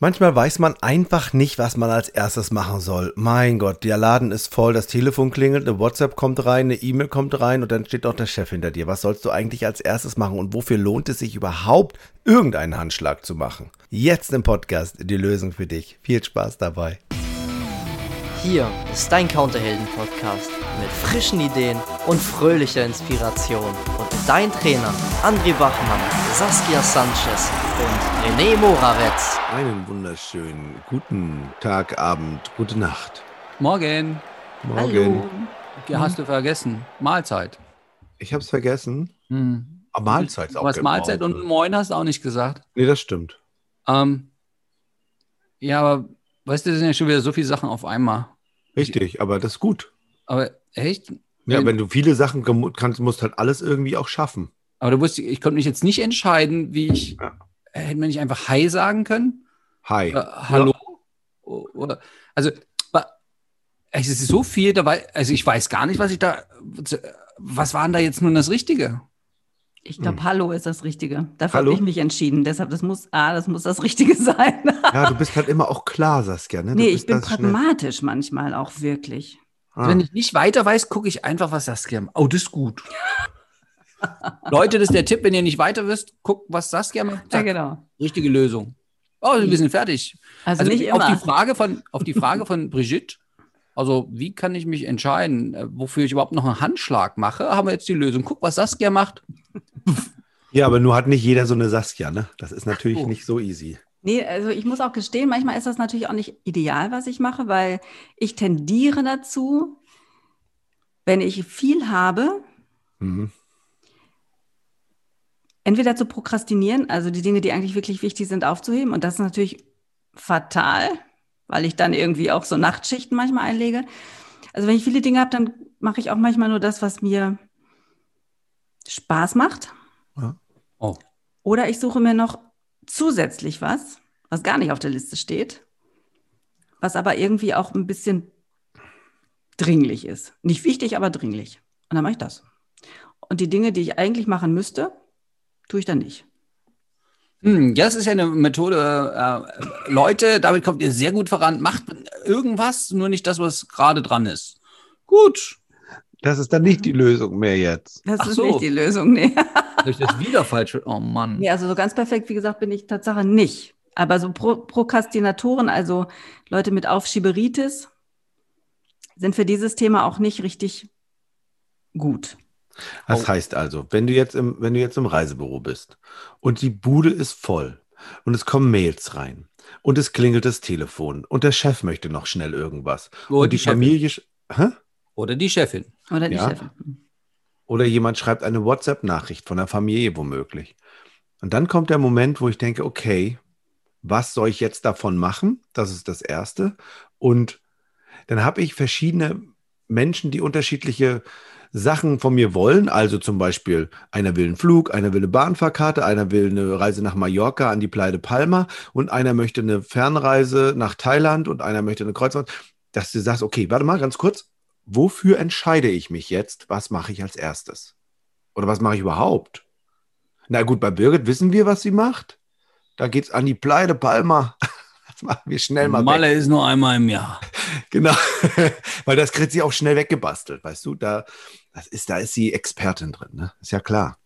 Manchmal weiß man einfach nicht, was man als erstes machen soll. Mein Gott, der Laden ist voll, das Telefon klingelt, eine WhatsApp kommt rein, eine E-Mail kommt rein und dann steht auch der Chef hinter dir. Was sollst du eigentlich als erstes machen und wofür lohnt es sich überhaupt, irgendeinen Handschlag zu machen? Jetzt im Podcast die Lösung für dich. Viel Spaß dabei. Hier ist dein Counterhelden-Podcast mit frischen Ideen und fröhlicher Inspiration. Und mit deinen Trainern André Bachmann, Saskia Sanchez und René Moravetz. Einen wunderschönen guten Tag, Abend, gute Nacht. Morgen. Morgen. Ja, hast du vergessen. Mahlzeit. Ich hab's vergessen. Hm. Aber Mahlzeit ist auch Was Mahlzeit Pause. und Moin hast du auch nicht gesagt. Nee, das stimmt. Ähm, ja, aber weißt du, das sind ja schon wieder so viele Sachen auf einmal. Richtig, aber das ist gut. Aber echt? Ja, Wenn- wenn du viele Sachen kannst, musst halt alles irgendwie auch schaffen. Aber du wusstest, ich konnte mich jetzt nicht entscheiden, wie ich. Ja. Äh, Hätten wir nicht einfach Hi sagen können? Hi. Oder Hallo? Oder, also, es ist so viel dabei. Also, ich weiß gar nicht, was ich da. Was war denn da jetzt nun das Richtige? Ich glaube, Hallo ist das Richtige. Dafür habe ich mich entschieden. Deshalb, das muss, ah, das muss das Richtige sein. Ja, du bist halt immer auch klar, Saskia. Ne? Du nee, ich bin das schnell- pragmatisch manchmal auch wirklich. Ah. Wenn ich nicht weiter weiß, gucke ich einfach, was Saskia macht. Oh, das ist gut. Leute, das ist der Tipp, wenn ihr nicht weiter wisst, guckt, was Saskia macht. Ja, genau. Richtige Lösung. Oh, wir sind fertig. Also, nicht auf immer. die Frage von auf die Frage von Brigitte, also wie kann ich mich entscheiden, äh, wofür ich überhaupt noch einen Handschlag mache, haben wir jetzt die Lösung. Guck, was Saskia macht. Ja, aber nur hat nicht jeder so eine Saskia, ne? Das ist natürlich so. nicht so easy. Nee, also ich muss auch gestehen, manchmal ist das natürlich auch nicht ideal, was ich mache, weil ich tendiere dazu, wenn ich viel habe, Mhm. entweder zu prokrastinieren, also die Dinge, die eigentlich wirklich wichtig sind, aufzuheben. Und das ist natürlich fatal, weil ich dann irgendwie auch so Nachtschichten manchmal einlege. Also wenn ich viele Dinge habe, dann mache ich auch manchmal nur das, was mir Spaß macht. Oh. Oder ich suche mir noch zusätzlich was, was gar nicht auf der Liste steht, was aber irgendwie auch ein bisschen dringlich ist. Nicht wichtig, aber dringlich. Und dann mache ich das. Und die Dinge, die ich eigentlich machen müsste, tue ich dann nicht. Hm, das ist ja eine Methode. Äh, Leute, damit kommt ihr sehr gut voran. Macht irgendwas, nur nicht das, was gerade dran ist. Gut. Das ist dann nicht die Lösung mehr jetzt. Das Ach ist so. nicht die Lösung, nee. Habe ich das wieder falsch? Oh Mann. nee. Also so ganz perfekt, wie gesagt, bin ich Tatsache nicht. Aber so Pro Prokrastinatoren, also Leute mit Aufschieberitis, sind für dieses Thema auch nicht richtig gut. Das Oh. heißt also, wenn du jetzt im, wenn du jetzt im Reisebüro bist und die Bude ist voll und es kommen Mails rein und es klingelt das Telefon und der Chef möchte noch schnell irgendwas Oder und die, die. Familie Hä? Oder die Chefin. Oder die Ja. Chefin. oder jemand schreibt eine WhatsApp-Nachricht von der Familie womöglich. Und dann kommt der Moment, wo ich denke, okay, was soll ich jetzt davon machen? Das ist das Erste. Und dann habe ich verschiedene Menschen, die unterschiedliche Sachen von mir wollen. Also zum Beispiel, einer will einen Flug, einer will eine Bahnfahrkarte, einer will eine Reise nach Mallorca an die de Palma und einer möchte eine Fernreise nach Thailand und einer möchte eine Kreuzfahrt. Dass du sagst, okay, warte mal ganz kurz, wofür entscheide ich mich jetzt? Was mache ich als erstes? Oder was mache ich überhaupt? Na gut, bei Birgit wissen wir, was sie macht. Da geht's an die de Palma. Das machen wir schnell mal weg. Malle ist nur einmal im Jahr. Genau. Weil das kriegt sie auch schnell weggebastelt, weißt du? Da, das ist, da ist sie Expertin drin, ne? Ist ja klar.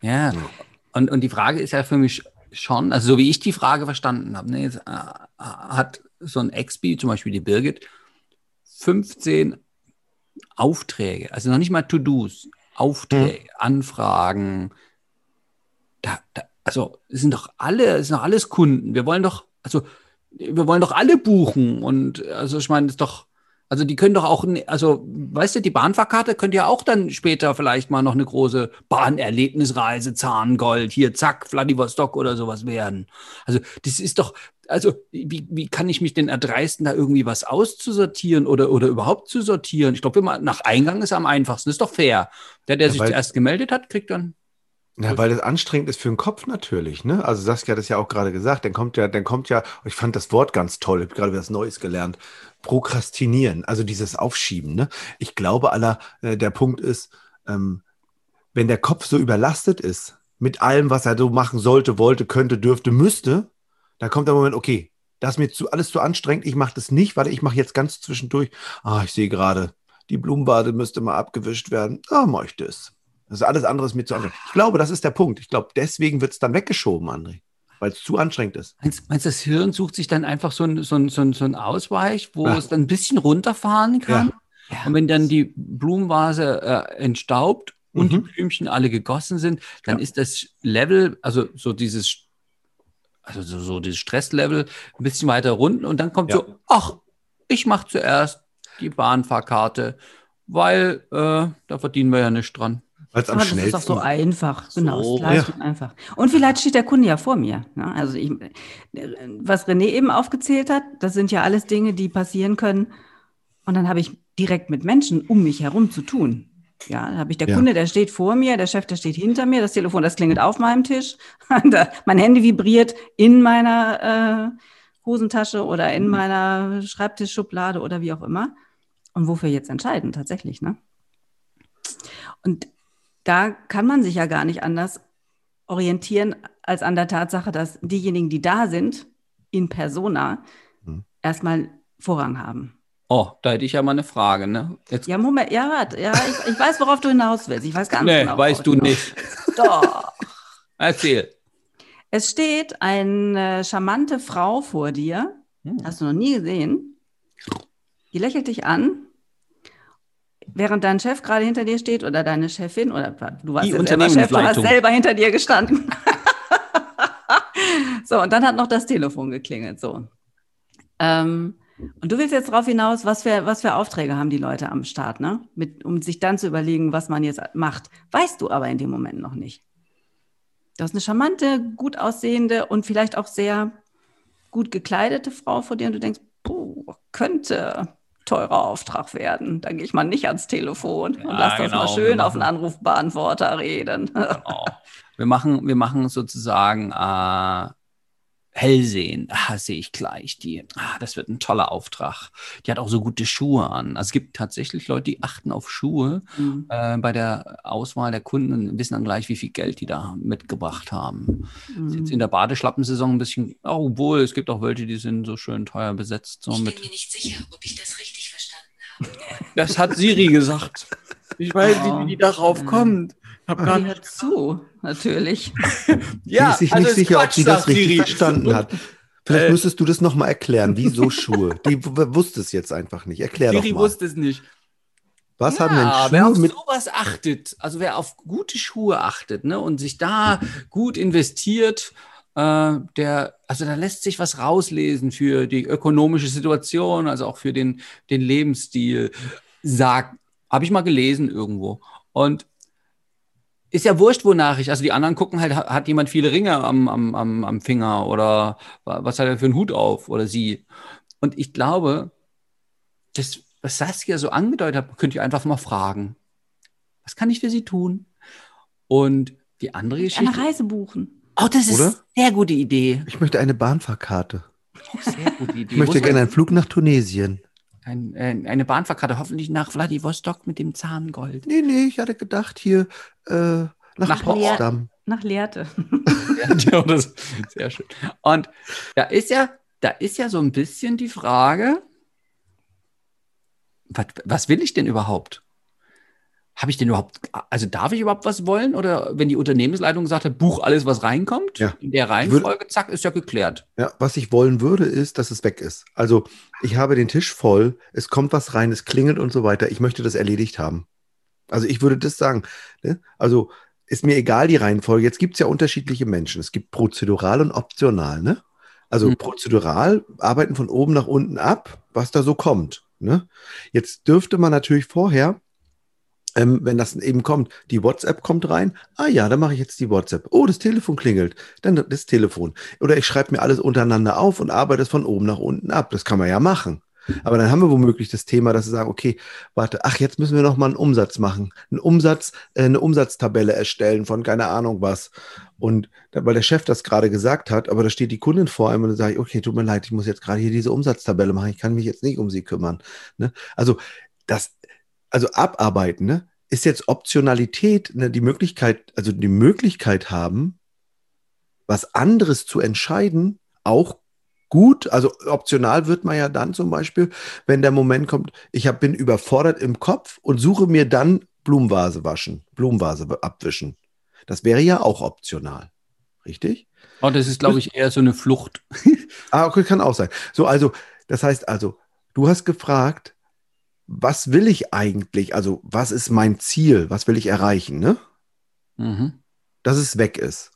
Ja. Und, und die Frage ist ja für mich schon, also so wie ich die Frage verstanden habe, ne, jetzt, äh, hat so ein Expi, zum Beispiel die Birgit, 15 Aufträge, also noch nicht mal To-Dos, Aufträge, Anfragen. Da, da, also es sind doch alle, es sind doch alles Kunden. Wir wollen doch, also wir wollen doch alle buchen. Und also ich meine, ist doch, also die können doch auch, also weißt du, die Bahnfahrkarte könnte ja auch dann später vielleicht mal noch eine große Bahnerlebnisreise, Zahngold, hier zack, Vladivostok oder sowas werden. Also das ist doch, also wie, wie kann ich mich denn erdreisten, da irgendwie was auszusortieren oder, oder überhaupt zu sortieren? Ich glaube, nach Eingang ist am einfachsten, das ist doch fair. Der, der Ja, sich zuerst gemeldet hat, kriegt dann. Ja, weil das anstrengend ist für den Kopf natürlich, ne? Also Saskia hat das ja auch gerade gesagt, dann kommt ja, dann kommt ja, ich fand das Wort ganz toll, ich habe gerade was Neues gelernt. Prokrastinieren, also dieses Aufschieben, ne? Ich glaube, aller, äh, der Punkt ist, ähm, wenn der Kopf so überlastet ist mit allem, was er so machen sollte, wollte, könnte, dürfte, müsste, Da kommt der Moment, okay, das ist mir zu, alles zu anstrengend, ich mache das nicht, weil ich mache jetzt ganz zwischendurch, ah, ich sehe gerade, die Blumenbade müsste mal abgewischt werden. Ah, mache ich das. Das ist alles andere ist mir zu anstrengend. Ich glaube, das ist der Punkt. Ich glaube, deswegen wird es dann weggeschoben, André, weil es zu anstrengend ist. Meinst, meinst du, das Hirn sucht sich dann einfach so ein, so ein, so ein, so ein Ausweich, wo Ja. es dann ein bisschen runterfahren kann? Ja. Und wenn dann die Blumenvase äh, entstaubt und die Mhm. Blümchen alle gegossen sind, dann ist das Level, also so dieses, also so, so dieses Stresslevel ein bisschen weiter runter und dann kommt Ja. so, ach, ich mache zuerst die Bahnfahrkarte, weil äh, da verdienen wir ja nichts dran. Weil es am Aber das ist schnellsten doch so einfach. Genau, So. leicht und einfach. Und vielleicht steht der Kunde ja vor mir. Ne? Also ich, was René eben aufgezählt hat, das sind ja alles Dinge, die passieren können. Und dann habe ich direkt mit Menschen um mich herum zu tun. Ja, dann habe ich der Ja. Kunde, der steht vor mir, der Chef, der steht hinter mir, das Telefon, das klingelt auf meinem Tisch, Da- mein Handy vibriert in meiner äh, Hosentasche oder in meiner Schreibtischschublade oder wie auch immer. Und wofür jetzt entscheiden, tatsächlich, ne? Und da kann man sich ja gar nicht anders orientieren als an der Tatsache, dass diejenigen, die da sind, in persona, Mhm. erstmal Vorrang haben. Oh, da hätte ich ja mal eine Frage, ne? Jetzt, Ja, Moment, ja, warte, ja, ich, ich weiß, worauf du hinaus willst. Ich weiß ganz nee, genau. weißt du hinaus nicht. Doch. Erzähl. Es steht eine charmante Frau vor dir, Hm. hast du noch nie gesehen. Die lächelt dich an, während dein Chef gerade hinter dir steht oder deine Chefin oder du warst selber Chef, du hast selber hinter dir gestanden. so, und dann hat noch das Telefon geklingelt. So. Ähm, und du willst jetzt darauf hinaus, was für, was für Aufträge haben die Leute am Start, ne? Mit, um sich dann zu überlegen, was man jetzt macht. Weißt du aber in dem Moment noch nicht. Du hast eine charmante, gut aussehende und vielleicht auch sehr gut gekleidete Frau vor dir und du denkst, puh, könnte teurer Auftrag werden. Da gehe ich mal nicht ans Telefon und Ja, lass das genau, mal schön auf machen- einen Anrufbeantworter reden. Genau. Wir machen, wir machen sozusagen äh, Hellsehen. Ah, sehe ich gleich. Die, ah, das wird ein toller Auftrag. Die hat auch so gute Schuhe an. Also es gibt tatsächlich Leute, die achten auf Schuhe Mhm. äh, bei der Auswahl der Kunden und wissen dann gleich, wie viel Geld die da mitgebracht haben. Ist jetzt in der Badeschlappensaison ein bisschen, oh, obwohl es gibt auch welche, die sind so schön teuer besetzt. So Ich mit, bin mir nicht sicher, ob ich das richtig verstanden habe. das hat Siri gesagt. Ich weiß nicht, wie die darauf Mhm. kommt. Hab gar Die hört zu, natürlich. sie ist sich also nicht ist sicher, ob Quatsch, sie das richtig Siri. verstanden hat. Vielleicht Äh. müsstest du das nochmal erklären. Wieso Schuhe? Die wusste es jetzt einfach nicht. Erklär Siri doch mal. wusste es nicht. Was ja, haben denn wer auf Schuhe mit sowas achtet, also wer auf gute Schuhe achtet ne, und sich da gut investiert, äh, der, also da lässt sich was rauslesen für die ökonomische Situation, also auch für den, den Lebensstil. Sagt, habe ich mal gelesen irgendwo. Und ist ja wurscht, wonach ich. Also die anderen gucken halt, ha- hat jemand viele Ringe am, am, am, am Finger oder wa- was hat er für einen Hut auf oder sie. Und ich glaube, das, was Saskia so angedeutet hat, könnt ihr einfach mal fragen. Was kann ich für sie tun? Und die andere Eine Geschichte. Reise buchen. Oh, das ist Oder? eine sehr gute Idee. Ich möchte eine Bahnfahrkarte. Sehr gute Idee. Ich möchte gerne einen Flug nach Tunesien. Ein, äh, eine Bahnfahrkarte, hoffentlich nach Vladivostok mit dem Zahngold. Nee, nee, ich hatte gedacht hier äh, nach, Nach Potsdam. Nach Lehrte. ja, das ist sehr schön. Und da ist ja, da ist ja so ein bisschen die Frage, was, was will ich denn überhaupt? Habe ich denn überhaupt, also darf ich überhaupt was wollen? Oder wenn die Unternehmensleitung hat, buch alles, was reinkommt, Ja. in der Reihenfolge, zack, ist ja geklärt. Ja, was ich wollen würde, ist, dass es weg ist. Also ich habe den Tisch voll, es kommt was rein, es klingelt und so weiter. Ich möchte das erledigt haben. Also ich würde das sagen. Ne? Also ist mir egal die Reihenfolge. Jetzt gibt es ja unterschiedliche Menschen. Es gibt prozedural und optional. Ne? Also Mhm. prozedural arbeiten von oben nach unten ab, was da so kommt. Ne? Jetzt dürfte man natürlich vorher ähm, wenn das eben kommt, die WhatsApp kommt rein, ah ja, dann mache ich jetzt die WhatsApp. Oh, das Telefon klingelt, dann das Telefon. Oder ich schreibe mir alles untereinander auf und arbeite es von oben nach unten ab. Das kann man ja machen. Aber dann haben wir womöglich das Thema, dass wir sagen, okay, warte, ach, jetzt müssen wir noch mal einen Umsatz machen. Einen Umsatz, äh, eine Umsatztabelle erstellen von keine Ahnung was. Und weil der Chef das gerade gesagt hat, aber da steht die Kundin vor einem und dann sage ich, okay, tut mir leid, ich muss jetzt gerade hier diese Umsatztabelle machen. Ich kann mich jetzt nicht um sie kümmern. Ne? Also das, also abarbeiten, ne, ist jetzt Optionalität, ne, die Möglichkeit, also die Möglichkeit haben, was anderes zu entscheiden, auch gut. Also optional wird man ja dann zum Beispiel, wenn der Moment kommt, ich hab, bin überfordert im Kopf und suche mir dann Blumenvase waschen, Blumenvase abwischen. Das wäre ja auch optional. Richtig? Oh, das ist, glaube ich, eher so eine Flucht. ah, okay, kann auch sein. So, also, das heißt also, du hast gefragt, was will ich eigentlich? Also, was ist mein Ziel? Was will ich erreichen, ne? Mhm. Dass es weg ist.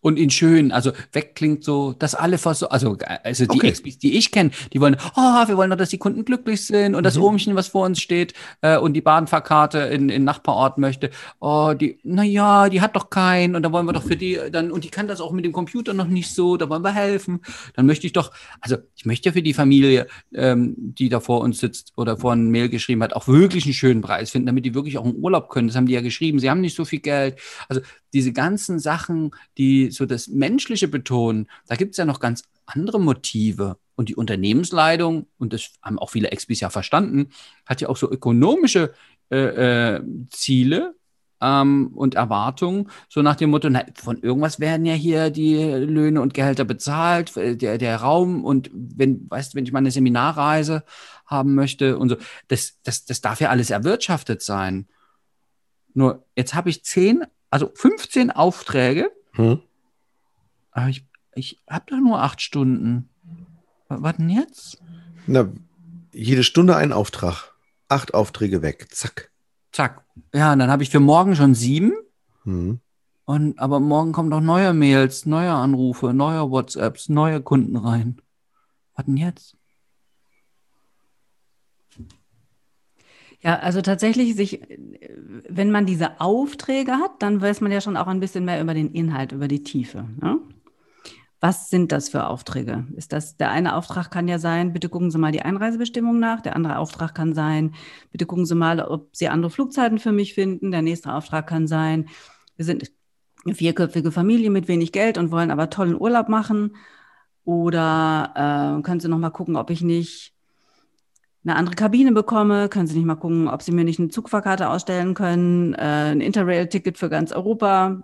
Und in schön, also weg klingt so, dass alle versorgt, also, also die Okay. Expis, die ich kenne, die wollen, oh, wir wollen doch, dass die Kunden glücklich sind und das Mhm. Ohmchen, was vor uns steht äh, und die Bahnfahrkarte in, in Nachbarort möchte, oh, die, naja, die hat doch keinen und da wollen wir doch für die dann, und die kann das auch mit dem Computer noch nicht so, da wollen wir helfen. Dann möchte ich doch, also ich möchte ja für die Familie, ähm, die da vor uns sitzt oder vor ein Mail geschrieben hat, auch wirklich einen schönen Preis finden, damit die wirklich auch einen Urlaub können. Das haben die ja geschrieben, sie haben nicht so viel Geld. Also diese ganzen Sachen, die so das Menschliche betonen, da gibt es ja noch ganz andere Motive. Und die Unternehmensleitung, und das haben auch viele Expis ja verstanden, hat ja auch so ökonomische äh, äh, Ziele ähm, und Erwartungen, so nach dem Motto, na, von irgendwas werden ja hier die Löhne und Gehälter bezahlt, äh, der, der Raum und wenn, weißt, wenn ich mal eine Seminarreise haben möchte und so, das, das, das darf ja alles erwirtschaftet sein. Nur jetzt habe ich zehn, also 15 Aufträge, Hm? Aber ich, ich habe doch nur acht Stunden. Was, denn jetzt? Na, jede Stunde ein Auftrag. Acht Aufträge weg. Zack. Zack. Ja, und dann habe ich für morgen schon sieben. Hm. Und, aber morgen kommen noch neue Mails, neue Anrufe, neue WhatsApps, neue Kunden rein. Was denn jetzt? Ja, also tatsächlich sich, wenn man diese Aufträge hat, dann weiß man ja schon auch ein bisschen mehr über den Inhalt, über die Tiefe. Ne? Was sind das für Aufträge? Ist das, der eine Auftrag kann ja sein, bitte gucken Sie mal die Einreisebestimmung nach. Der andere Auftrag kann sein, bitte gucken Sie mal, ob Sie andere Flugzeiten für mich finden. Der nächste Auftrag kann sein, wir sind eine vierköpfige Familie mit wenig Geld und wollen aber tollen Urlaub machen. Oder äh, können Sie noch mal gucken, ob ich nicht eine andere Kabine bekomme, können Sie nicht mal gucken, ob Sie mir nicht eine Zugfahrkarte ausstellen können, äh, ein Interrail-Ticket für ganz Europa.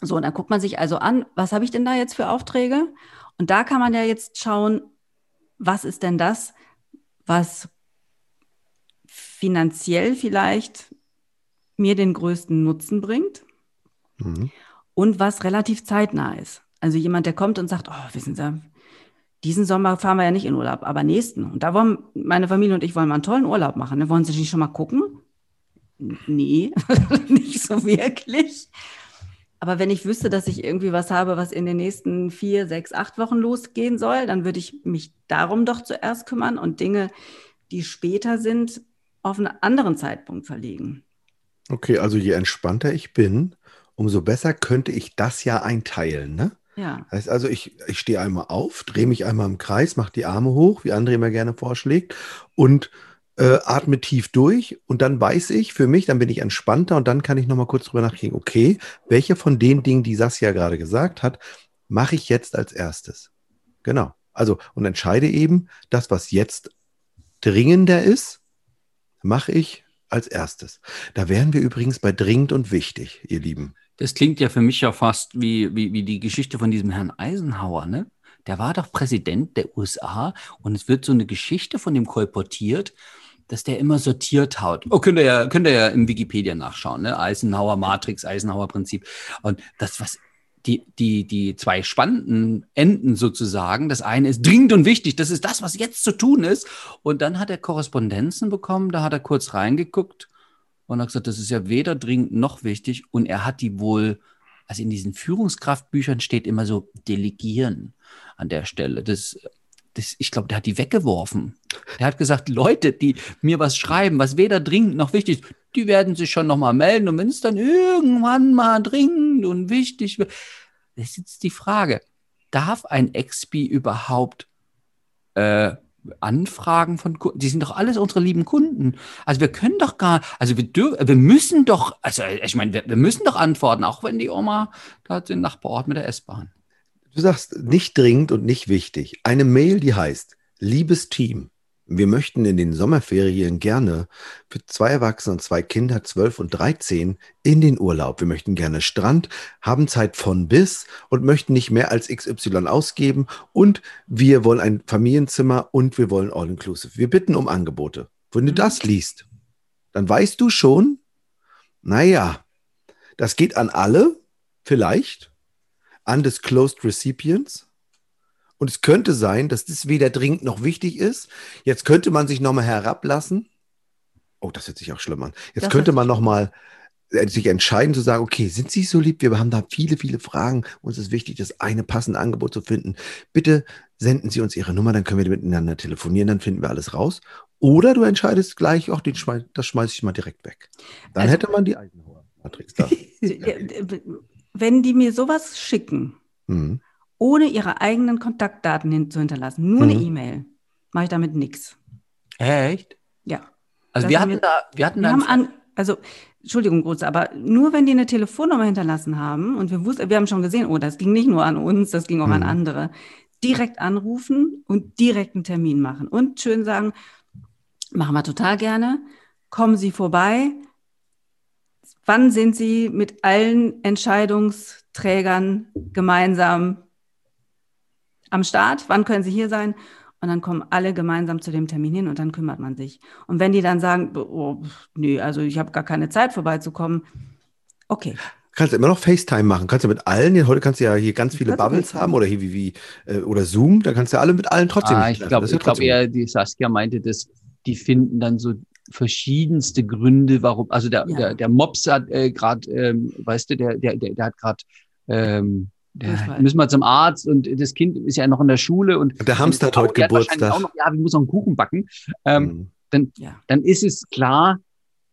So, und dann guckt man sich also an, was habe ich denn da jetzt für Aufträge? Und da kann man ja jetzt schauen, was ist denn das, was finanziell vielleicht mir den größten Nutzen bringt Mhm. und was relativ zeitnah ist. Also jemand, der kommt und sagt, oh, wissen Sie, diesen Sommer fahren wir ja nicht in Urlaub, aber nächsten. Und da wollen meine Familie und ich wollen mal einen tollen Urlaub machen. Ne? Wollen Sie nicht schon mal gucken? Nee, nicht so wirklich. Aber wenn ich wüsste, dass ich irgendwie was habe, was in den nächsten vier, sechs, acht Wochen losgehen soll, dann würde ich mich darum doch zuerst kümmern und Dinge, die später sind, auf einen anderen Zeitpunkt verlegen. Okay, also je entspannter ich bin, umso besser könnte ich das ja einteilen, ne? Ja. Heißt also, ich, ich stehe einmal auf, drehe mich einmal im Kreis, mache die Arme hoch, wie André mir gerne vorschlägt, und äh, atme tief durch. Und dann weiß ich für mich, dann bin ich entspannter und dann kann ich nochmal kurz drüber nachdenken, okay, welche von den Dingen, die Saskia gerade gesagt hat, mache ich jetzt als erstes? Genau. Also, und entscheide eben, das, was jetzt dringender ist, mache ich als erstes. Da wären wir übrigens bei dringend und wichtig, ihr Lieben. Das klingt ja für mich ja fast wie, wie, wie die Geschichte von diesem Herrn Eisenhower, ne? Der war doch Präsident der USA und es wird so eine Geschichte von dem kolportiert, dass der immer sortiert haut. Oh, könnt ihr ja, könnt ihr ja im Wikipedia nachschauen, ne? Eisenhower Matrix, Eisenhower Prinzip. Und das, was die, die, die zwei spannenden Enden sozusagen, das eine ist dringend und wichtig, das ist das, was jetzt zu tun ist. Und dann hat er Korrespondenzen bekommen, da hat er kurz reingeguckt und hat gesagt, das ist ja weder dringend noch wichtig. Und er hat die wohl, also in diesen Führungskraftbüchern steht immer so delegieren an der Stelle. Das, das, ich glaube, der hat die weggeworfen. Der hat gesagt, Leute, die mir was schreiben, was weder dringend noch wichtig ist, die werden sich schon nochmal melden. Und wenn es dann irgendwann mal dringend und wichtig wird, das ist jetzt die Frage, darf ein Expi überhaupt äh, Anfragen von Kunden, die sind doch alles unsere lieben Kunden. Also wir können doch gar, also wir dürfen, wir müssen doch, also ich meine, wir, wir müssen doch antworten, auch wenn die Oma da den Nachbarort mit der S-Bahn. Du sagst nicht dringend und nicht wichtig. Eine Mail, die heißt, liebes Team, Wir möchten in den Sommerferien gerne für zwei Erwachsene und zwei Kinder, 12 und 13, in den Urlaub. Wir möchten gerne Strand, haben Zeit von bis und möchten nicht mehr als XY ausgeben. Und wir wollen ein Familienzimmer und wir wollen All-Inclusive. Wir bitten um Angebote. Wenn du das liest, dann weißt du schon, naja, das geht an alle, vielleicht, undisclosed recipients. Und es könnte sein, dass das weder dringend noch wichtig ist. Jetzt könnte man sich nochmal herablassen. Oh, das hört sich auch schlimm an. Jetzt Das könnte man nochmal sich entscheiden zu sagen, okay, sind Sie so lieb? Wir haben da viele, viele Fragen. Uns ist wichtig, das eine passende Angebot zu finden. Bitte senden Sie uns Ihre Nummer, dann können wir miteinander telefonieren, dann finden wir alles raus. Oder du entscheidest gleich, auch den schmeiß, das schmeiße ich mal direkt weg. Dann Also- hätte man die Eisenhower Matrix da. Wenn die mir sowas schicken, Mhm. Ohne ihre eigenen Kontaktdaten hin zu hinterlassen, nur eine Mhm. E-Mail, mache ich damit nichts. Echt? Ja. Also Das wir haben hatten wir- da, wir hatten Wir da haben an, also, Entschuldigung, Große, aber nur wenn die eine Telefonnummer hinterlassen haben und wir wussten, wir haben schon gesehen, oh, das ging nicht nur an uns, das ging auch an Mhm. andere, direkt anrufen und direkt einen Termin machen und schön sagen, machen wir total gerne, kommen Sie vorbei. Wann sind Sie mit allen Entscheidungsträgern gemeinsam am Start? Wann können Sie hier sein? Und dann kommen alle gemeinsam zu dem Termin hin und dann kümmert man sich. Und wenn die dann sagen, oh, nee, also ich habe gar keine Zeit vorbeizukommen, okay. Kannst du immer noch FaceTime machen. Kannst du mit allen, heute kannst du ja hier ganz viele Bubbles haben oder hier wie, wie äh, oder Zoom, da kannst du alle mit allen trotzdem Ah, ich glaube ja glaub eher, die Saskia meinte, dass die finden dann so verschiedenste Gründe, warum. Also der, Ja. der, der Mops hat äh, gerade, ähm, weißt du, der, der, der, der hat gerade, ähm, Durchfall. müssen wir zum Arzt und das Kind ist ja noch in der Schule und Der Hamster hat heute Geburtstag. Auch noch, ja, wir müssen noch einen Kuchen backen. Ähm, Mhm. dann, Ja. dann ist es klar,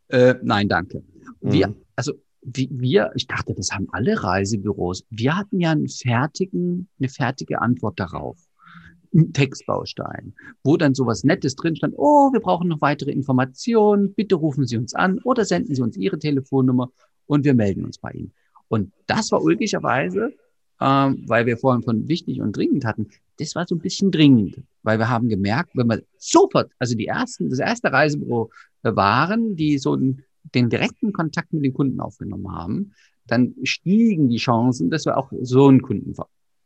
äh, nein, danke. Wir, Mhm. also wie, wir, ich dachte, das haben alle Reisebüros. Wir hatten ja einen fertigen, eine fertige Antwort darauf. Ein Textbaustein, wo dann sowas Nettes drin stand. Oh, wir brauchen noch weitere Informationen. Bitte rufen Sie uns an oder senden Sie uns Ihre Telefonnummer und wir melden uns bei Ihnen. Und das war ulkigerweise, ähm, weil wir vorhin von wichtig und dringend hatten, das war so ein bisschen dringend, weil wir haben gemerkt, wenn wir sofort, also die ersten, das erste Reisebüro äh, waren, die so einen, den direkten Kontakt mit den Kunden aufgenommen haben, dann stiegen die Chancen, dass wir auch so einen Kunden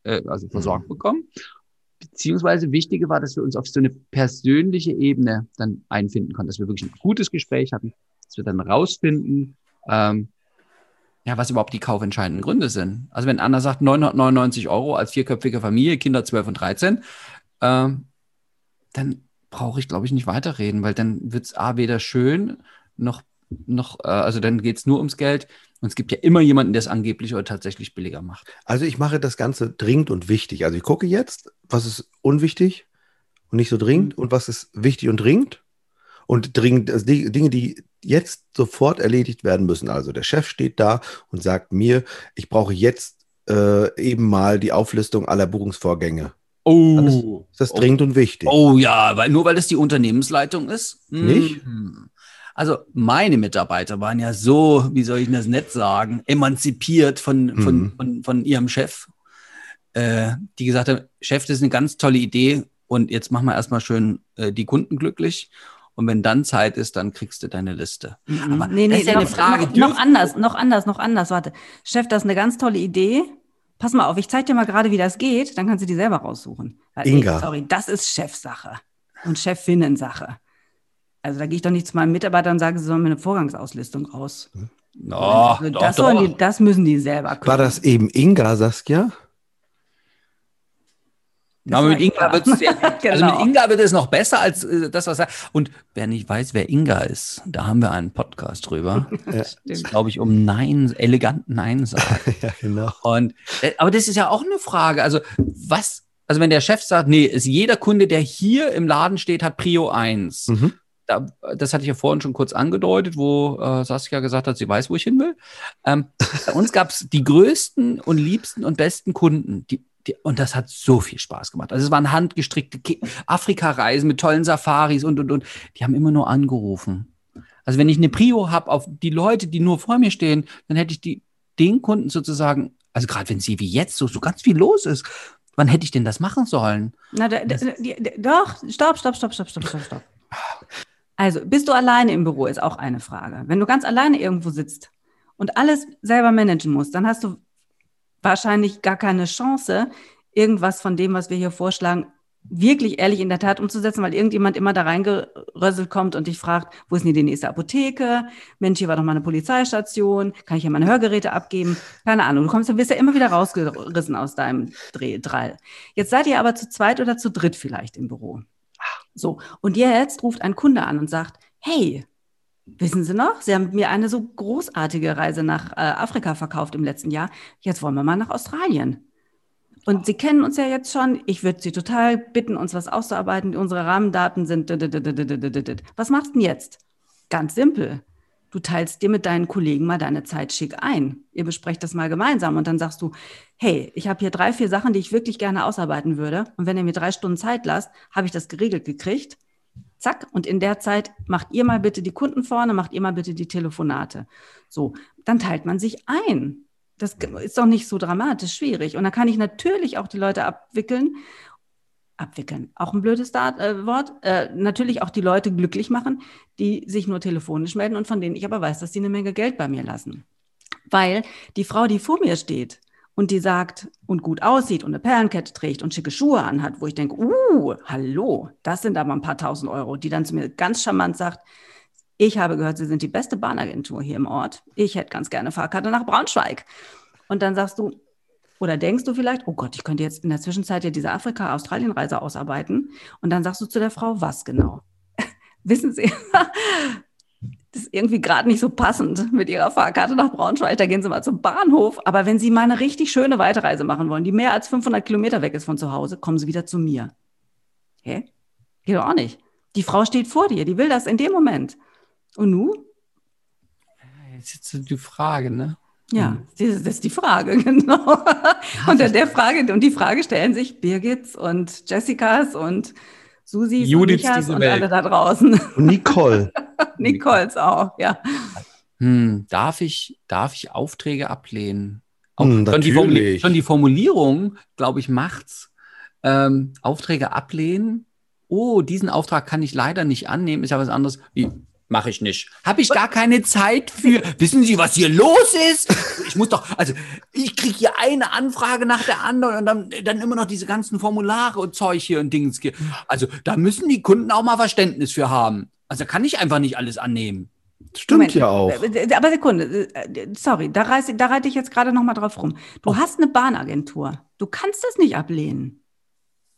äh, also versorgt bekommen. Beziehungsweise wichtige war, dass wir uns auf so eine persönliche Ebene dann einfinden konnten, dass wir wirklich ein gutes Gespräch hatten, dass wir dann rausfinden, ähm, ja, was überhaupt die kaufentscheidenden Gründe sind. Also wenn Anna sagt 999 Euro als vierköpfige Familie, Kinder 12 und 13, ähm, dann brauche ich, glaube ich, nicht weiterreden, weil dann wird es A weder schön noch, noch äh, also dann geht es nur ums Geld. Und es gibt ja immer jemanden, der es angeblich oder tatsächlich billiger macht. Also ich mache das Ganze dringend und wichtig. Also ich gucke jetzt, was ist unwichtig und nicht so dringend und was ist wichtig und dringend. Und dringend, also die Dinge, die jetzt sofort erledigt werden müssen. Also der Chef steht da und sagt mir, ich brauche jetzt äh, eben mal die Auflistung aller Buchungsvorgänge. Oh, Ist das dringend und wichtig? Oh ja, weil nur weil das die Unternehmensleitung ist? Nicht? Mhm. Also meine Mitarbeiter waren ja so, wie soll ich das nett sagen, emanzipiert von, von, Mhm. von, von ihrem Chef, äh, die gesagt haben, Chef, das ist eine ganz tolle Idee und jetzt machen wir erstmal schön äh, die Kunden glücklich. Und wenn dann Zeit ist, dann kriegst du deine Liste. Aber nee, das nee, ist ja noch, eine Frage. Noch, noch anders, noch anders, noch anders. Warte. Chef, das ist eine ganz tolle Idee. Pass mal auf, ich zeige dir mal gerade, wie das geht, dann kannst du die selber raussuchen. Weil, Inga. Ey, sorry, das ist Chefsache und Chefinnensache. Also da gehe ich doch nicht zu meinem Mitarbeiter und sage, sie sollen mir eine Vorgangsauslistung raus. No, also, doch, das, doch. die, das müssen die selber können. War das eben Inga, Saskia? Na, Das mit Inga, Inga. wird's sehr, also Genau. mit Inga wird es noch besser als äh, das, was er. Und wer nicht weiß, wer Inga ist, da haben wir einen Podcast drüber. Das ist, glaube ich, um Nein, elegant Nein sagen. Ja, genau. Und, äh, aber das ist ja auch eine Frage. Also, was, also wenn der Chef sagt, nee, ist jeder Kunde, der hier im Laden steht, hat Prio 1. Mhm. Da, das hatte ich ja vorhin schon kurz angedeutet, wo äh, Saskia gesagt hat, sie weiß, wo ich hin will. Ähm, bei uns gab es die größten und liebsten und besten Kunden, die, die, und das hat so viel Spaß gemacht. Also es waren handgestrickte Afrika-Reisen mit tollen Safaris und, und, und. Die haben immer nur angerufen. Also wenn ich eine Prio habe auf die Leute, die nur vor mir stehen, dann hätte ich die, den Kunden sozusagen, also gerade wenn sie wie jetzt so, so ganz viel los ist, Wann hätte ich denn das machen sollen? Na, da, da, doch, stopp, stopp, stopp, stopp, stopp, stopp, stopp. Also, bist du alleine im Büro, ist auch eine Frage. Wenn du ganz alleine irgendwo sitzt und alles selber managen musst, dann hast du wahrscheinlich gar keine Chance, irgendwas von dem, was wir hier vorschlagen, wirklich ehrlich in der Tat umzusetzen, weil irgendjemand immer da reingerösselt kommt und dich fragt, wo ist denn die nächste Apotheke? Mensch, hier war doch mal eine Polizeistation. Kann ich hier meine Hörgeräte abgeben? Keine Ahnung. Du kommst, du wirst ja immer wieder rausgerissen aus deinem Dreh, Drall. Jetzt seid ihr aber zu zweit oder zu dritt vielleicht im Büro. So. Und jetzt ruft ein Kunde an und sagt, hey, Wissen Sie noch? Sie haben mir eine so großartige Reise nach äh, Afrika verkauft im letzten Jahr. Jetzt wollen wir mal nach Australien. Und Sie kennen uns ja jetzt schon. Ich würde Sie total bitten, uns was auszuarbeiten. Unsere Rahmendaten sind. Was machst du denn jetzt? Ganz simpel. Du teilst dir mit deinen Kollegen mal deine Zeit schick ein. Ihr besprecht das mal gemeinsam und dann sagst du, hey, ich habe hier drei, vier Sachen, die ich wirklich gerne ausarbeiten würde. Und wenn ihr mir drei Stunden Zeit lasst, habe ich das geregelt gekriegt. Zack. Und in der Zeit macht ihr mal bitte die Kunden vorne, macht ihr mal bitte die Telefonate. So, dann teilt man sich ein. Das ist doch nicht so dramatisch schwierig. Und dann kann ich natürlich auch die Leute abwickeln. Abwickeln, auch ein blödes Start, äh, Wort. Äh, natürlich auch die Leute glücklich machen, die sich nur telefonisch melden und von denen ich aber weiß, dass die eine Menge Geld bei mir lassen. Weil die Frau, die vor mir steht und die sagt und gut aussieht und eine Perlenkette trägt und schicke Schuhe anhat, wo ich denke, uh, hallo, das sind aber ein paar tausend Euro, die dann zu mir ganz charmant sagt, ich habe gehört, Sie sind die beste Bahnagentur hier im Ort. Ich hätte ganz gerne Fahrkarte nach Braunschweig. Und dann sagst du, oder denkst du vielleicht, oh Gott, ich könnte jetzt in der Zwischenzeit ja diese Afrika-Australien-Reise ausarbeiten. Und dann sagst du zu der Frau, was genau? Wissen Sie, das ist irgendwie gerade nicht so passend mit Ihrer Fahrkarte nach Braunschweig. Da gehen Sie mal zum Bahnhof. Aber wenn Sie mal eine richtig schöne Weiterreise machen wollen, die mehr als 500 Kilometer weg ist von zu Hause, kommen Sie wieder zu mir. Hä? Geht doch auch nicht. Die Frau steht vor dir, die will das in dem Moment. Und nu? Jetzt ist die Frage, ne? Ja, das ist die Frage, genau. und der Frage, und die Frage stellen sich Birgits und Jessicas und Susis Judiths und und Welt. alle da draußen. Und Nicole. Nicoles auch, ja. Hm, darf ich, darf ich Aufträge ablehnen? Auch Hm, schon, die schon die Formulierung, glaube ich, macht's. Ähm, Aufträge ablehnen. Oh, diesen Auftrag kann ich leider nicht annehmen. Ist ja was anderes. Wie? Mache ich nicht. Habe ich gar keine Zeit für. Wissen Sie, was hier los ist? Ich muss doch, also ich kriege hier eine Anfrage nach der anderen und dann, dann immer noch diese ganzen Formulare und Zeug hier und Dings. Also da müssen die Kunden auch mal Verständnis für haben. Also kann ich einfach nicht alles annehmen. Stimmt Moment. ja auch. Äh, Aber Sekunde, äh, sorry, da, reiß, da reite ich jetzt gerade noch mal drauf rum. Du Oh. hast eine Bahnagentur. Du kannst das nicht ablehnen.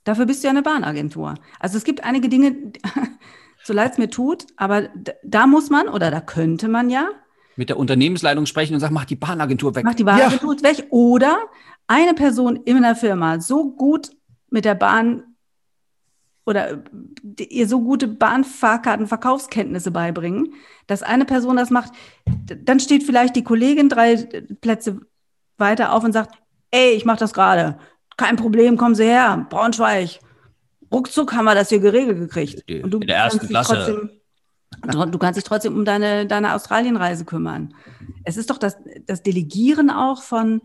Dafür bist du ja eine Bahnagentur. Also es gibt einige Dinge, so leid es mir tut, aber da muss man oder da könnte man ja, Mit der Unternehmensleitung sprechen und sagen, mach die Bahnagentur weg. macht die Bahnagentur weg. Oder eine Person in einer Firma so gut mit der Bahn oder äh, ihr so gute Bahnfahrkartenverkaufskenntnisse beibringen, dass eine Person das macht, dann steht vielleicht die Kollegin drei Plätze weiter auf und sagt, ey, ich mache das gerade. Kein Problem, kommen Sie her, Braunschweig. Ruckzuck haben wir das hier geregelt gekriegt. Die- Und du in der ersten kannst dich Klasse. Trotzdem, du kannst dich trotzdem um deine, deine Australienreise kümmern. Es ist doch das, das Delegieren auch von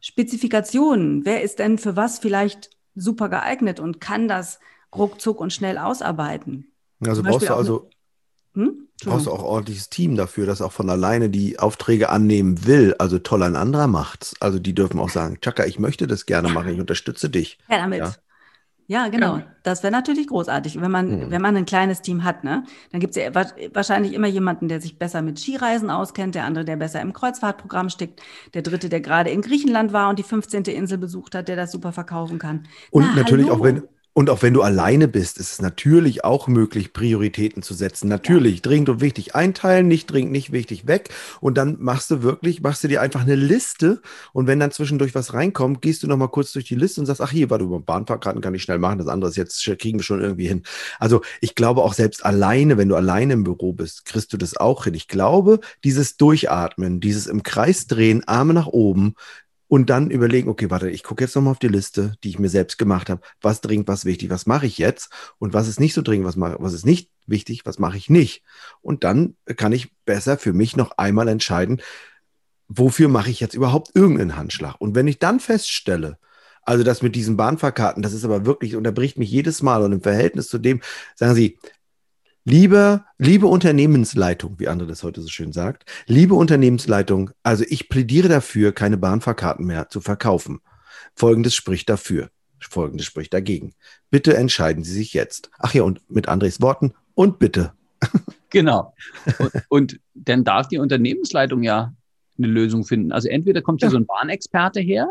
Spezifikationen. Wer ist denn für was vielleicht super geeignet und kann das ruckzuck und schnell ausarbeiten? Also brauchst du auch also Hm? brauchst du auch ordentliches Team dafür, das auch von alleine die Aufträge annehmen will. Also toll, ein anderer macht's. Also die dürfen auch sagen, Chaka, ich möchte das gerne machen, ich unterstütze dich. Ja, damit. Ja. Ja, genau. Ja. Das wäre natürlich großartig, wenn man, Hm. wenn man ein kleines Team hat, ne? Dann gibt es ja wa- wahrscheinlich immer jemanden, der sich besser mit Skireisen auskennt, der andere, der besser im Kreuzfahrtprogramm steckt, der dritte, der gerade in Griechenland war und die 15. Insel besucht hat, der das super verkaufen kann. Und Na, natürlich hallo. auch wenn und auch wenn du alleine bist, ist es natürlich auch möglich, Prioritäten zu setzen. Natürlich, dringend und wichtig einteilen, nicht dringend, nicht wichtig weg. Und dann machst du wirklich, machst du dir einfach eine Liste. Und wenn dann zwischendurch was reinkommt, gehst du nochmal kurz durch die Liste und sagst, ach hier, warte, über Bahnfahrkarten kann ich schnell machen, das andere ist jetzt, kriegen wir schon irgendwie hin. Also ich glaube auch selbst alleine, wenn du alleine im Büro bist, kriegst du das auch hin. Ich glaube, dieses Durchatmen, dieses im Kreis drehen, Arme nach oben, und dann überlegen, okay, warte, ich gucke jetzt nochmal auf die Liste, die ich mir selbst gemacht habe. Was dringend, was wichtig, was mache ich jetzt? Und was ist nicht so dringend, was, mache, was ist nicht wichtig, was mache ich nicht? Und dann kann ich besser für mich noch einmal entscheiden, wofür mache ich jetzt überhaupt irgendeinen Handschlag? Und wenn ich dann feststelle, Also das mit diesen Bahnfahrkarten, das ist aber wirklich, unterbricht mich jedes Mal und im Verhältnis zu dem, sagen Sie, Liebe, liebe Unternehmensleitung, wie André das heute so schön sagt, liebe Unternehmensleitung, also ich plädiere dafür, keine Bahnfahrkarten mehr zu verkaufen. Folgendes spricht dafür, folgendes spricht dagegen. Bitte entscheiden Sie sich jetzt. Ach ja, und mit Andres Worten, und bitte. Genau. Und, und dann darf die Unternehmensleitung ja eine Lösung finden. Also entweder kommt hier Ja. so ein Bahnexperte her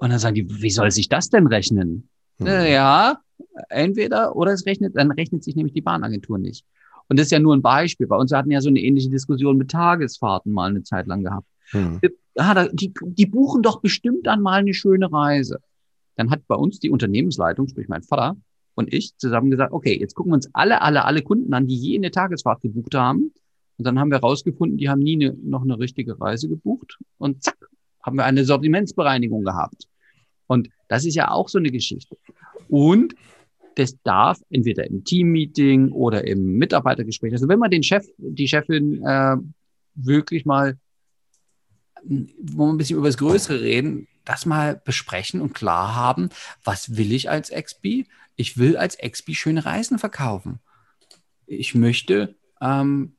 und dann sagen die, wie soll sich das denn rechnen? Hm. Ja, entweder oder es rechnet, dann rechnet sich nämlich die Bahnagentur nicht. Und das ist ja nur ein Beispiel. Bei uns hatten ja so eine ähnliche Diskussion mit Tagesfahrten mal eine Zeit lang gehabt. Hm. Ah, da, die, die buchen doch bestimmt dann mal eine schöne Reise. Dann hat bei uns die Unternehmensleitung, sprich mein Vater und ich, zusammen gesagt, okay, jetzt gucken wir uns alle, alle, alle Kunden an, die je eine Tagesfahrt gebucht haben. Und dann haben wir rausgefunden, die haben nie eine, noch eine richtige Reise gebucht. Und zack, haben wir eine Sortimentsbereinigung gehabt. Und das ist ja auch so eine Geschichte. Und das darf entweder im Teammeeting oder im Mitarbeitergespräch, also wenn man den Chef, die Chefin äh, wirklich mal, wo wir ein bisschen über das Größere reden, das mal besprechen und klar haben, was will ich als XB? Ich will als XB schöne Reisen verkaufen. Ich möchte ähm,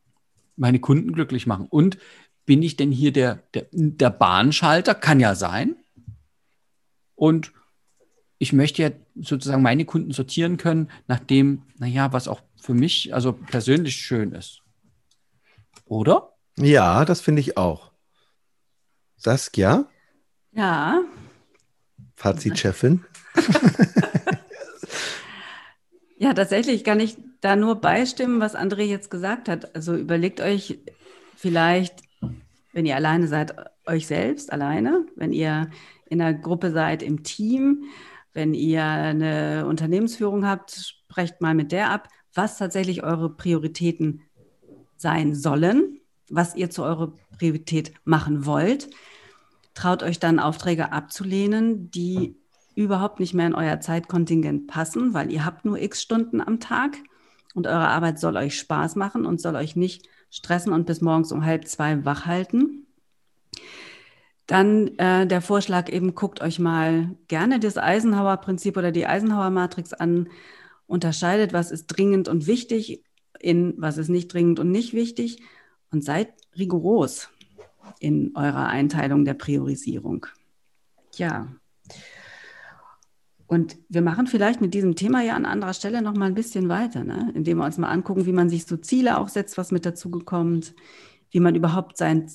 meine Kunden glücklich machen. Und bin ich denn hier der, der, der Bahnschalter? Kann ja sein. Und ich möchte ja sozusagen meine Kunden sortieren können, nach dem, naja, was auch für mich also persönlich schön ist. Oder? Ja, das finde ich auch. Saskia, Ja, Fazitchefin. Ja, tatsächlich kann ich da nur beistimmen, was André jetzt gesagt hat. Also überlegt euch vielleicht, wenn ihr alleine seid, euch selbst alleine, wenn ihr in einer Gruppe seid, im Team, wenn ihr eine Unternehmensführung habt, sprecht mal mit der ab, was tatsächlich eure Prioritäten sein sollen, was ihr zu eurer Priorität machen wollt. Traut euch dann Aufträge abzulehnen, die überhaupt nicht mehr in euer Zeitkontingent passen, weil ihr habt nur x Stunden am Tag und eure Arbeit soll euch Spaß machen und soll euch nicht stressen und bis morgens um halb zwei wach halten. Dann äh, der Vorschlag eben, guckt euch mal gerne das Eisenhower-Prinzip oder die Eisenhower-Matrix an, unterscheidet, was ist dringend und wichtig in was ist nicht dringend und nicht wichtig und seid rigoros in eurer Einteilung der Priorisierung. Ja. Und wir machen vielleicht mit diesem Thema ja an anderer Stelle noch mal ein bisschen weiter, ne? indem wir uns mal angucken, wie man sich so Ziele auch setzt, was mit dazu kommt, wie man überhaupt sein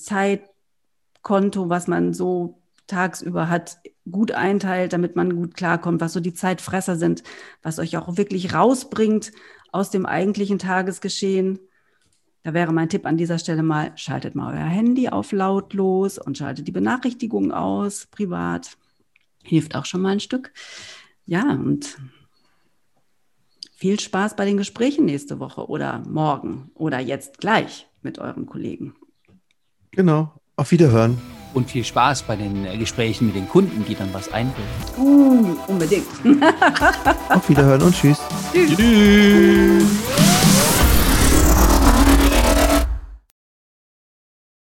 Zeitkonto, was man so tagsüber hat, gut einteilt, damit man gut klarkommt, was so die Zeitfresser sind, was euch auch wirklich rausbringt aus dem eigentlichen Tagesgeschehen. Da wäre mein Tipp an dieser Stelle mal, schaltet mal euer Handy auf lautlos und schaltet die Benachrichtigungen aus, privat. Hilft auch schon mal ein Stück. Ja, und viel Spaß bei den Gesprächen nächste Woche oder morgen oder jetzt gleich mit euren Kollegen. Genau. Auf Wiederhören. Und viel Spaß bei den äh, Gesprächen mit den Kunden, die dann was einbringen. Uh, unbedingt. Auf Wiederhören und tschüss. Tschüss.